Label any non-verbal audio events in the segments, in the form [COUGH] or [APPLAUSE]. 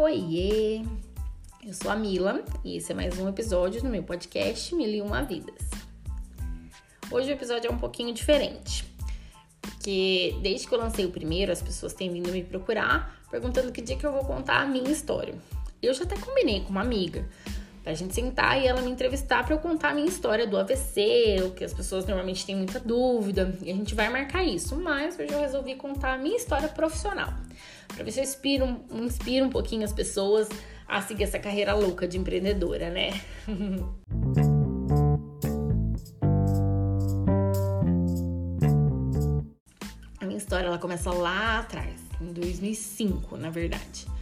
Oiê! Eu sou a Mila e esse é mais um episódio do meu podcast Mil e Uma Vidas. Hoje o episódio é um pouquinho diferente, porque desde que eu lancei o primeiro, as pessoas têm vindo me procurar perguntando que dia que eu vou contar a minha história. Eu já até combinei com uma amiga pra gente sentar e ela me entrevistar para eu contar a minha história do AVC, o que as pessoas normalmente têm muita dúvida, e a gente vai marcar isso. Mas hoje eu resolvi contar a minha história profissional, para ver se eu inspiro, inspiro um pouquinho as pessoas a seguir essa carreira louca de empreendedora, né? [LAUGHS] a minha história ela começa lá atrás, em 2005, na verdade.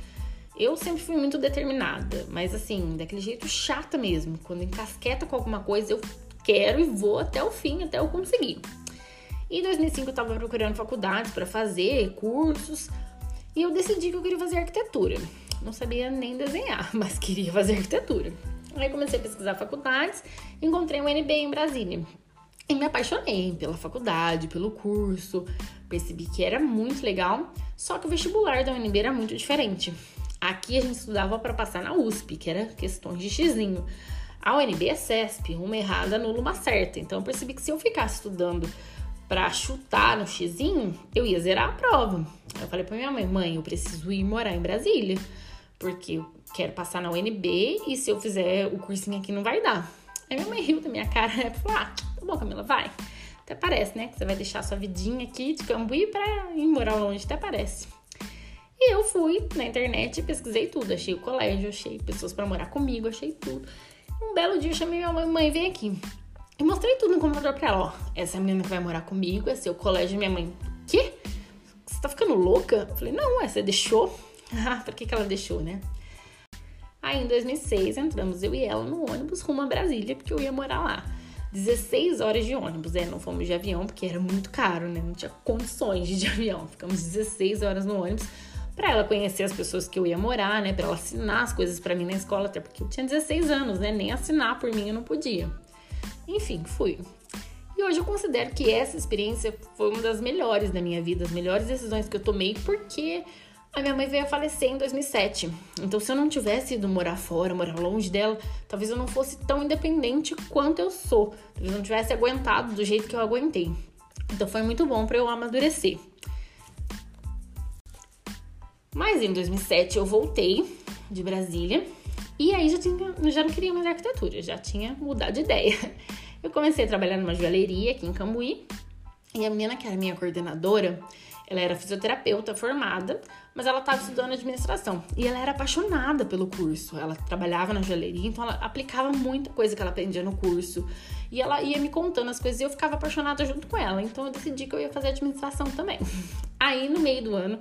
Eu sempre fui muito determinada, mas assim, daquele jeito chata mesmo. Quando encasqueta com alguma coisa, eu quero e vou até o fim, até eu conseguir. Em 2005 eu estava procurando faculdades para fazer, cursos, e eu decidi que eu queria fazer arquitetura. Não sabia nem desenhar, [LAUGHS] mas queria fazer arquitetura. Aí comecei a pesquisar faculdades, encontrei um NB em Brasília. E me apaixonei pela faculdade, pelo curso, percebi que era muito legal, só que o vestibular da UNB era muito diferente. Aqui a gente estudava para passar na USP, que era questões de xizinho. A UNB é CESP, uma errada anula uma certa. Então eu percebi que se eu ficasse estudando para chutar no xizinho, eu ia zerar a prova. Eu falei para minha mãe, mãe, eu preciso ir morar em Brasília, porque eu quero passar na UNB e se eu fizer o cursinho aqui não vai dar. Aí minha mãe riu da minha cara e falou: Ah, tá bom, Camila, vai. Até parece, né? Que você vai deixar sua vidinha aqui de Cambuí pra ir morar longe, até parece. E eu fui na internet pesquisei tudo. Achei o colégio, achei pessoas para morar comigo, achei tudo. Um belo dia eu chamei minha mãe, mãe, vem aqui. E mostrei tudo no computador pra ela, ó. Essa é menina que vai morar comigo, esse é o colégio. Minha mãe, quê? Você tá ficando louca? Eu falei, não, essa deixou. [LAUGHS] Ah, pra que que ela deixou, né? Aí em 2006 entramos eu e ela no ônibus rumo a Brasília, porque eu ia morar lá. 16 horas de ônibus, é, não fomos de avião, porque era muito caro, né? Não tinha condições de [LAUGHS] de avião. Ficamos 16 horas no ônibus para ela conhecer as pessoas que eu ia morar, né? Para ela assinar as coisas para mim na escola, até porque eu tinha 16 anos, né? Nem assinar por mim eu não podia. Enfim, fui. E hoje eu considero que essa experiência foi uma das melhores da minha vida, as melhores decisões que eu tomei, porque a minha mãe veio a falecer em 2007. Então, se eu não tivesse ido morar fora, morar longe dela, talvez eu não fosse tão independente quanto eu sou. Talvez eu não tivesse aguentado do jeito que eu aguentei. Então, foi muito bom para eu amadurecer. Mas em 2007 eu voltei de Brasília e aí já, tinha, já não queria mais arquitetura, já tinha mudado de ideia. [LAUGHS] Eu comecei a trabalhar numa joalheria aqui em Cambuí e a menina que era minha coordenadora, ela era fisioterapeuta formada, mas ela estava estudando administração e ela era apaixonada pelo curso. Ela trabalhava na joalheria, então ela aplicava muita coisa que ela aprendia no curso e ela ia me contando as coisas e eu ficava apaixonada junto com ela. Então eu decidi que eu ia fazer administração também. [LAUGHS] Aí no meio do ano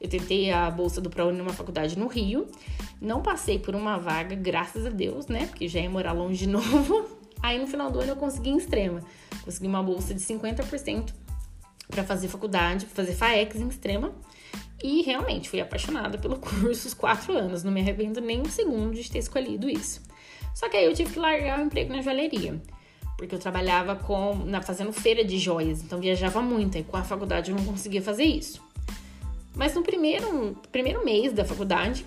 eu tentei a bolsa do ProUni numa faculdade no Rio. Não passei por uma vaga, graças a Deus, né? Porque já ia morar longe de [LAUGHS] novo. Aí no final do ano eu consegui em Extrema. Consegui uma bolsa de 50% para fazer faculdade, pra fazer FAEX em Extrema. E realmente fui apaixonada pelo [LAUGHS] curso os quatro anos. Não me arrependo nem um segundo de ter escolhido isso. Só que aí eu tive que largar o emprego na joalheria. Porque eu trabalhava com, na, fazendo feira de joias, então viajava muito. E com a faculdade eu não conseguia fazer isso. Mas no primeiro, primeiro mês da faculdade,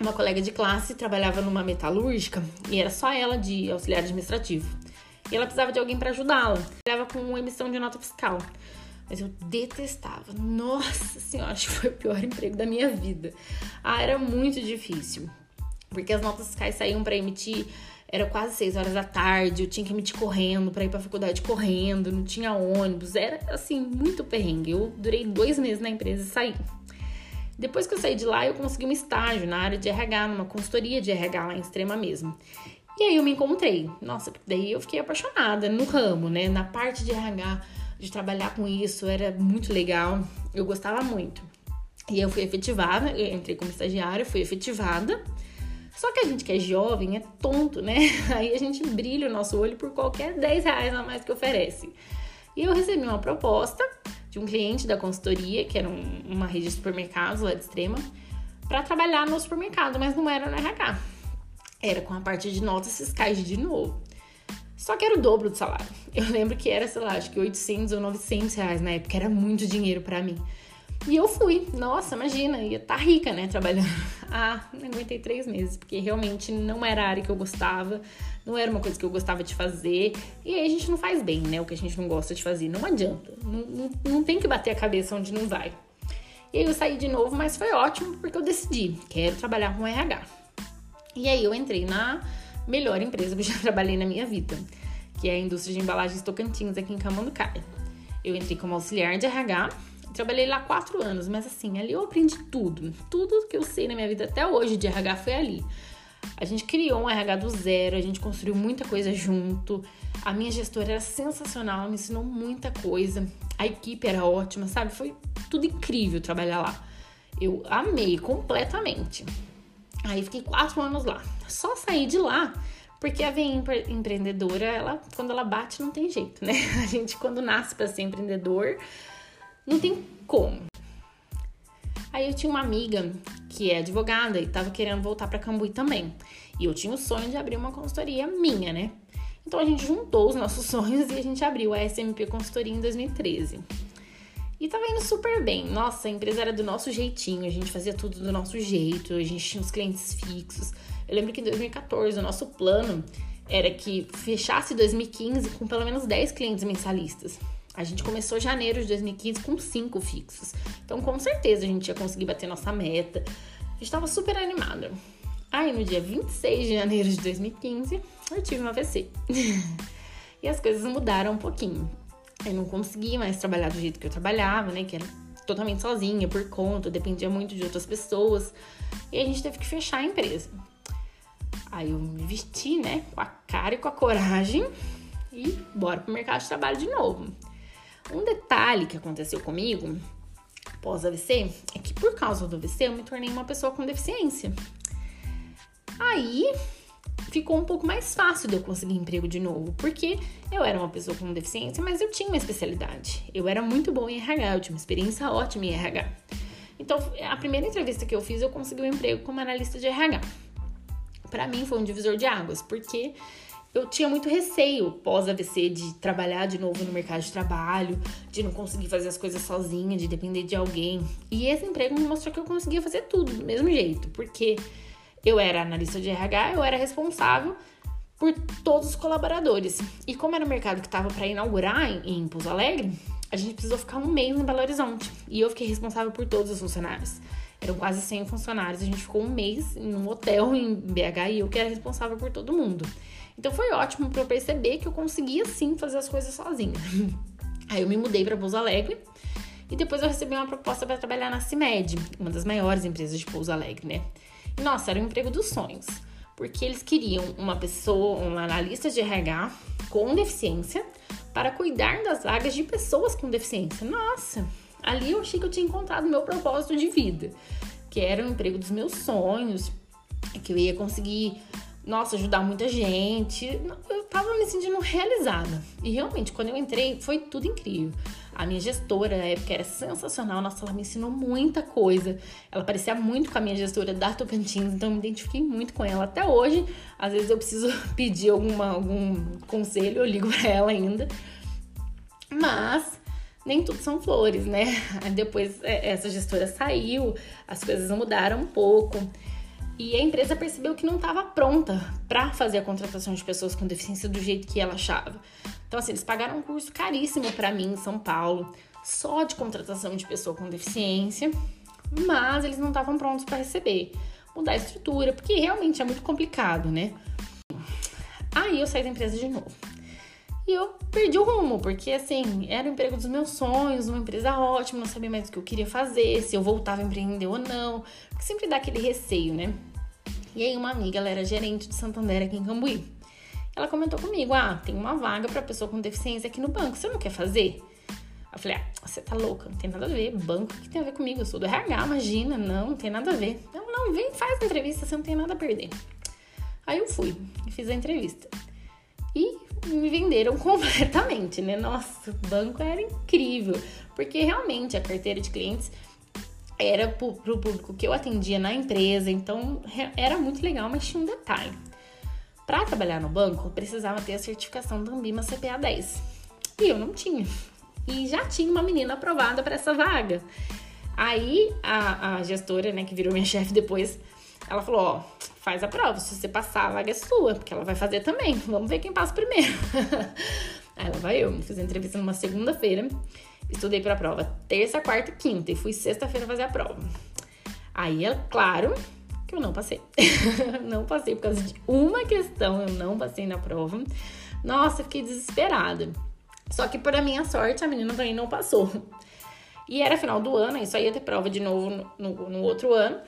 uma colega de classe trabalhava numa metalúrgica e era só ela de auxiliar administrativo. E ela precisava de alguém para ajudá-la. Trabalhava com emissão de nota fiscal. Mas eu detestava. Nossa senhora, acho que foi o pior [LAUGHS] emprego da minha vida. Ah, era muito difícil. Porque as notas fiscais saíam para emitir era quase 6 horas da tarde, eu tinha que emitir correndo para ir pra faculdade correndo, não tinha ônibus, era assim, muito perrengue. Eu durei dois meses na empresa e saí. Depois que eu saí de lá, eu consegui um estágio na área de RH, numa consultoria de RH lá em Extrema mesmo. E aí eu me encontrei. Nossa, daí eu fiquei apaixonada no ramo, né? Na parte de RH, de trabalhar com isso, era muito legal. Eu gostava muito. E eu fui efetivada, eu entrei como estagiária, fui efetivada. Só que a gente que é jovem é tonto, né? [LAUGHS] Aí a gente brilha o nosso olho por qualquer 10 reais a mais que oferece. E eu recebi uma proposta de um cliente da consultoria, que era um, uma rede de supermercados lá de Extrema, para trabalhar no supermercado, mas não era no RH. Era com a parte de notas fiscais de novo. Só que era o dobro do salário. [LAUGHS] Eu lembro que era, sei lá, acho que 800 ou 900 reais na época, era muito dinheiro para mim. E eu fui. Nossa, imagina, ia estar tá rica, né, trabalhando. [LAUGHS] Ah, não aguentei três meses, porque realmente não era a área que eu gostava, não era uma coisa que eu gostava de fazer. E aí a gente não faz bem, né, o que a gente não gosta de fazer. Não adianta. Não, não, não tem que bater a cabeça onde não vai. E aí eu saí de novo, mas foi ótimo, porque eu decidi, quero trabalhar com RH. E aí eu entrei na melhor empresa que eu já [LAUGHS] trabalhei na minha vida, que é a indústria de embalagens Tocantins, aqui em Camanducaia. Eu entrei como auxiliar de RH Trabalhei lá quatro anos, mas assim, ali eu aprendi tudo. Tudo que eu sei na minha vida até hoje de RH foi ali. A gente criou um RH do zero, a gente construiu muita coisa junto. A minha gestora era sensacional, me ensinou muita coisa. A equipe era ótima, sabe? Foi tudo incrível trabalhar lá. Eu amei completamente. Aí fiquei quatro anos lá. Só saí de lá porque a veia empreendedora, ela, quando ela bate, não tem jeito, né? [LAUGHS] A gente, quando nasce para ser empreendedor, não tem como. Aí eu tinha uma amiga que é advogada e tava querendo voltar para Cambuí também. E eu tinha o sonho de abrir uma consultoria minha, né? Então a gente juntou os nossos [LAUGHS] sonhos e a gente abriu a SMP Consultoria em 2013. E tava indo super bem. Nossa, a empresa era do nosso jeitinho, a gente fazia tudo do nosso jeito, a gente tinha os clientes fixos. Eu lembro que em 2014 o nosso plano era que fechasse 2015 com pelo menos 10 clientes mensalistas. A gente começou janeiro de 2015 com cinco fixos. Então, com certeza, a gente ia conseguir bater nossa meta. A gente estava super animada. Aí, no dia 26 de janeiro de 2015, eu tive um AVC. [LAUGHS] e as coisas mudaram um pouquinho. Eu não conseguia mais trabalhar do jeito que eu trabalhava, né? Que era totalmente sozinha, por conta, dependia muito de outras pessoas. E a gente teve que fechar a empresa. Aí eu me vesti, né? Com a cara e com a coragem e bora pro mercado de trabalho de novo. Um detalhe que aconteceu comigo pós-AVC é que por causa do AVC eu me tornei uma pessoa com deficiência. Aí ficou um pouco mais fácil de eu conseguir emprego de novo, porque eu era uma pessoa com deficiência, mas eu tinha uma especialidade. Eu era muito boa em RH, eu tinha uma experiência ótima em RH. Então, a primeira entrevista que eu fiz, eu consegui um emprego como analista de RH. Para mim foi um divisor de águas, porque eu tinha muito receio pós-AVC de trabalhar de novo no mercado de trabalho, de não conseguir fazer as coisas sozinha, de depender de alguém. E esse emprego me mostrou que eu conseguia fazer tudo do mesmo jeito, porque eu era analista de RH, eu era responsável por todos os colaboradores. E como era um mercado que estava para inaugurar em, em Pouso Alegre, a gente precisou ficar um mês em Belo Horizonte. E eu fiquei responsável por todos os funcionários. Eram quase 100 funcionários. A gente ficou um mês em um hotel em BH e eu que era responsável por todo mundo. Então foi ótimo para eu perceber que eu conseguia sim fazer as coisas sozinha. Aí eu me mudei para Pouso Alegre e depois eu recebi uma proposta para trabalhar na CIMED, uma das maiores empresas de Pouso Alegre, né? E, nossa, era um emprego dos sonhos, porque eles queriam uma pessoa, uma analista de RH com deficiência para cuidar das vagas de pessoas com deficiência. Nossa, ali eu achei que eu tinha encontrado meu propósito de vida, que era o emprego dos meus sonhos, que eu ia conseguir nossa, ajudar muita gente. Eu tava me sentindo realizada. E realmente, quando eu entrei, foi tudo incrível. A minha gestora na época era sensacional. Nossa, ela me ensinou muita coisa. Ela parecia muito com a minha gestora da Tocantins, então eu me identifiquei muito com ela. Até hoje, às vezes eu preciso [LAUGHS] pedir alguma, algum conselho, eu ligo [LAUGHS] pra ela ainda. Mas nem tudo são flores, né? [LAUGHS] Depois é, essa gestora saiu, as coisas mudaram um pouco. E a empresa percebeu que não estava pronta para fazer a contratação de pessoas com deficiência do jeito que ela achava. Então, assim, eles pagaram um curso caríssimo para mim em São Paulo, só de contratação de pessoa com deficiência, mas eles não estavam prontos para receber. Mudar a estrutura, porque realmente é muito complicado, né? Aí eu saí da empresa de novo. E eu perdi o rumo, porque assim, era o emprego dos meus sonhos, uma empresa ótima, não sabia mais o que eu queria fazer, se eu voltava a empreender ou não, porque sempre dá aquele receio, né? E aí uma amiga, ela era gerente de Santander aqui em Cambuí. Ela comentou comigo: "Ah, tem uma vaga para pessoa com deficiência aqui no banco, você não quer fazer?" Eu falei: "Ah, você tá louca, não tem nada a ver, banco, o que tem a ver comigo? Eu sou do RH, imagina, não, não tem nada a ver." Não, não, vem, faz a entrevista, você não tem nada a perder. Aí eu fui e fiz a entrevista. Me venderam [LAUGHS] completamente, né? Nossa, o banco era incrível, porque realmente a carteira de clientes era para o público que eu atendia na empresa, então era muito legal, mas tinha um detalhe. Para trabalhar no banco, precisava ter a certificação da Ambima CPA 10. E eu não tinha. E já tinha uma menina aprovada para essa vaga. Aí a, a gestora, né, que virou minha chefe depois, ela falou: Ó, faz a prova, se você passar, a vaga é sua, porque ela vai fazer também. Vamos ver quem passa primeiro. [LAUGHS] Aí ela vai eu, fiz a entrevista numa segunda-feira, estudei pra prova terça, quarta e quinta, e fui sexta-feira fazer a prova. Aí é claro que eu não passei. [LAUGHS] não passei por causa de uma questão, eu não passei na prova. Nossa, fiquei desesperada. Só que, para minha sorte, a menina também não passou. E era final do ano, aí só ia ter prova de novo no, no, no outro ano.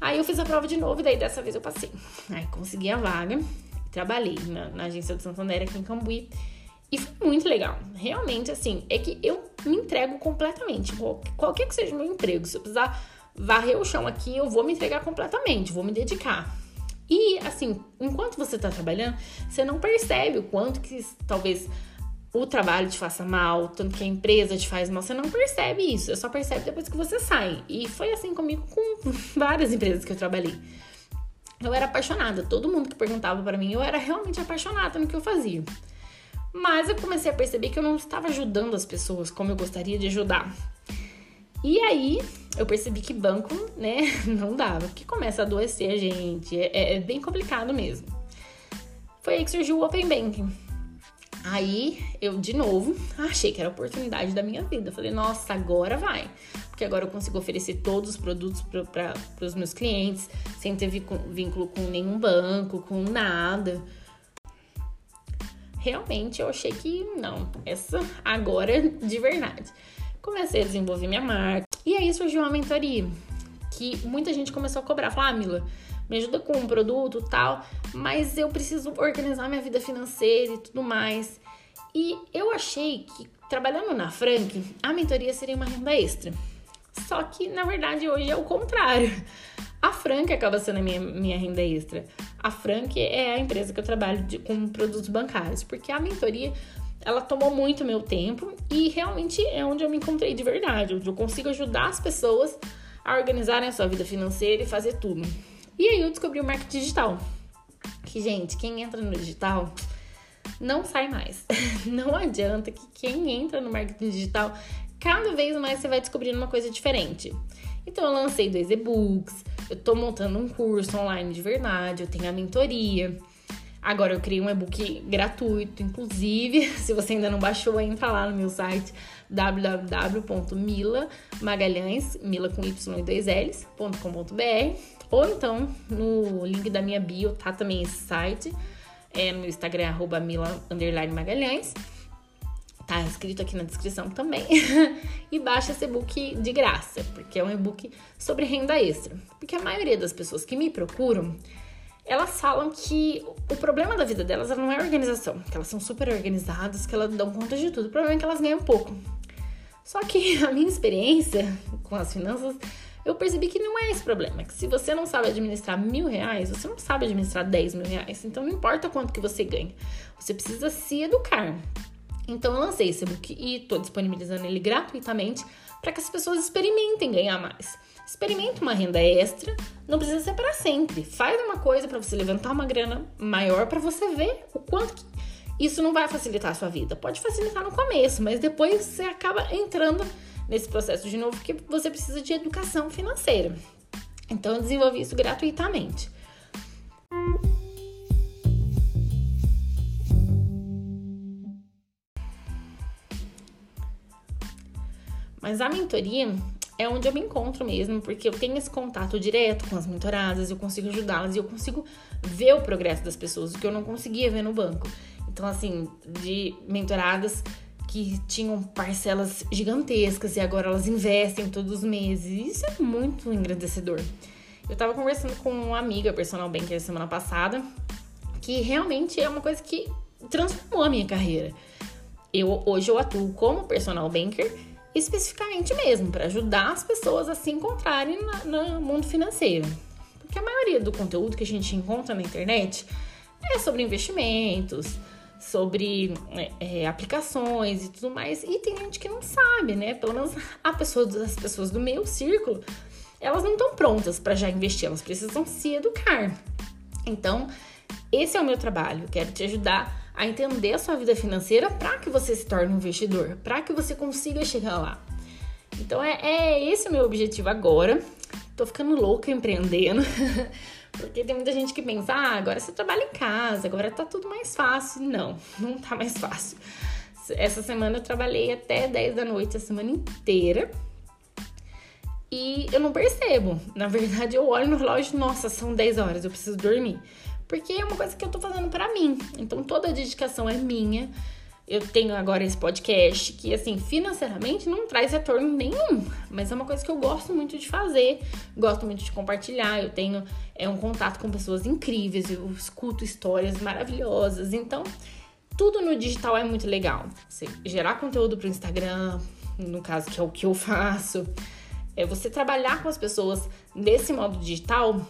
Aí eu fiz a prova de novo e daí dessa vez eu passei. Aí consegui a vaga, trabalhei na, na agência do Santander aqui em Cambuí. E foi muito legal. Realmente, assim, é que eu me entrego completamente. Qualquer que seja o meu emprego, se eu precisar varrer o chão aqui, eu vou me entregar completamente, vou me dedicar. E assim, enquanto você tá trabalhando, você não percebe o quanto que talvez o trabalho te faça mal, tanto que a empresa te faz mal, você não percebe isso, você só percebe depois que você sai. E foi assim comigo com [LAUGHS] várias empresas que eu trabalhei. Eu era apaixonada, todo mundo que perguntava para mim, eu era realmente apaixonada no que eu fazia. Mas eu comecei a perceber que eu não estava ajudando as pessoas como eu gostaria de ajudar. E aí eu percebi que banco, né, [LAUGHS] não dava, porque começa a adoecer a gente, é, é bem complicado mesmo. Foi aí que surgiu o Open Banking. Aí eu, de novo, achei que era a oportunidade da minha vida. Falei, nossa, agora vai. Porque agora eu consigo oferecer todos os produtos para os meus clientes, sem ter vínculo com nenhum banco, com nada. Realmente eu achei que não, essa agora é de verdade. Comecei a desenvolver minha marca. E aí surgiu uma mentoria que muita gente começou a cobrar. Falar, ah, Mila, me ajuda com um produto tal, mas eu preciso organizar minha vida financeira e tudo mais. E eu achei que trabalhando na Frank, a mentoria seria uma renda extra. Só que na verdade hoje é o contrário. A Frank acaba sendo a minha, minha renda extra. A Frank é a empresa que eu trabalho de, com produtos bancários, porque a mentoria ela tomou muito meu tempo e realmente é onde eu me encontrei de verdade, onde eu consigo ajudar as pessoas a organizarem a sua vida financeira e fazer tudo. E aí eu descobri o marketing digital. Que, gente, quem entra no digital não sai mais. [LAUGHS] Não adianta que quem entra no marketing digital, cada vez mais você vai descobrindo uma coisa diferente. Então eu lancei dois e-books, eu tô montando um curso online de verdade, eu tenho a mentoria. Agora eu criei um e-book gratuito, inclusive, [LAUGHS] se você ainda não baixou, entra lá no meu site www.milamagalhães, mila com y e dois l's.com.br ou então no link da minha bio tá também esse site, é no Instagram arroba mila magalhães. Tá escrito aqui na descrição também. [LAUGHS] e baixa esse e-book de graça, porque é um e-book sobre renda extra. Porque a maioria das pessoas que me procuram, elas falam que o problema da vida delas não é organização, que elas são super organizadas, que elas dão conta de tudo. O problema é que elas ganham pouco. Só que [LAUGHS] a minha experiência com as finanças, eu percebi que não é esse problema. Que se você não sabe administrar mil reais, você não sabe administrar 10 mil reais. Então não importa quanto que você ganha. Você precisa se educar. Então eu lancei esse e-book e estou disponibilizando ele gratuitamente para que as pessoas experimentem ganhar mais. Experimenta uma renda extra, não precisa ser para sempre. Faz uma coisa para você levantar uma grana maior para você ver o quanto que isso não vai facilitar a sua vida. Pode facilitar no começo, mas depois você acaba entrando nesse processo de novo porque você precisa de educação financeira. Então eu desenvolvi isso gratuitamente. Mas a mentoria é onde eu me encontro mesmo, porque eu tenho esse contato direto com as mentoradas, eu consigo ajudá-las e eu consigo ver o progresso das pessoas, o que eu não conseguia ver no banco. Então, assim, de mentoradas que tinham parcelas gigantescas e agora elas investem todos os meses. Isso é muito engrandecedor. Eu tava conversando com uma amiga personal banker semana passada, que realmente é uma coisa que transformou a minha carreira. Eu hoje eu atuo como personal banker especificamente mesmo, para ajudar as pessoas a se encontrarem no mundo financeiro. Porque a maioria do conteúdo que a gente encontra na internet é sobre investimentos, sobre é, é, aplicações e tudo mais. E tem gente que não sabe, né? Pelo menos a pessoa, as pessoas do meu círculo, elas não estão prontas para já investir, elas precisam se educar. Então, esse é o meu trabalho. Quero te ajudar a entender a sua vida financeira para que você se torne um investidor, para que você consiga chegar lá. Então é, é esse o meu objetivo agora. Tô ficando louca empreendendo. [LAUGHS] Porque tem muita gente que pensa, ah, agora você trabalha em casa, agora tá tudo mais fácil. Não, [LAUGHS] não tá mais fácil. Essa semana eu trabalhei até 10 da noite a semana inteira. E eu não percebo. Na verdade, eu olho no relógio, nossa, são 10 horas, eu preciso dormir. Porque é uma coisa que eu tô fazendo para mim. Então toda a dedicação é minha. Eu tenho agora esse podcast que, assim, financeiramente não traz retorno nenhum, mas é uma coisa que eu gosto muito de fazer, gosto muito de compartilhar. Eu tenho é, um contato com pessoas incríveis, eu escuto histórias maravilhosas. Então, tudo no digital é muito legal. Você gerar conteúdo para o Instagram, no caso que é o que eu [LAUGHS] faço, é você trabalhar com as pessoas nesse modo digital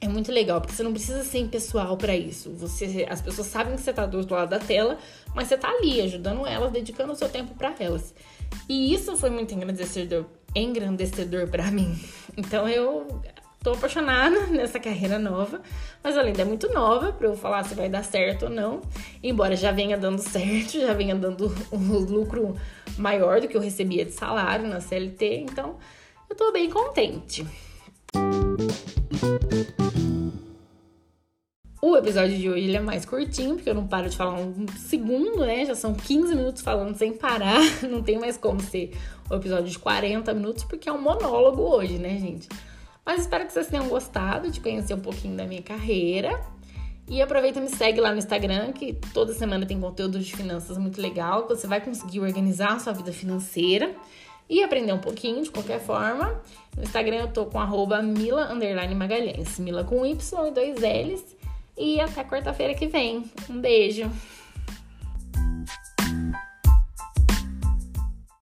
é muito legal, porque você não precisa ser impessoal para isso. Você, as pessoas sabem que você tá do outro lado da tela, mas você tá ali ajudando elas, dedicando o seu tempo para elas. E isso foi muito engrandecedor, engrandecedor para [LAUGHS] mim. Então eu tô apaixonada [LAUGHS] nessa carreira nova, mas além de é muito nova para eu falar se vai dar certo ou não, embora já venha dando certo, [LAUGHS] já venha dando um lucro maior do que eu recebia de salário na CLT, então eu tô bem contente. O episódio de hoje é mais curtinho, porque eu não paro de falar um segundo, né? Já são 15 minutos falando sem parar. [LAUGHS] Não tem mais como ser o episódio de 40 minutos, porque é um monólogo hoje, né, gente? Mas espero que vocês tenham gostado de conhecer um pouquinho da minha carreira. E aproveita e me segue lá no Instagram, que toda semana tem conteúdo de finanças muito legal, que você vai conseguir organizar a sua vida financeira e aprender um pouquinho de qualquer forma. No Instagram eu tô com arroba Mila Magalhães, Mila com Y e dois L's. E até quarta-feira que vem. Um beijo!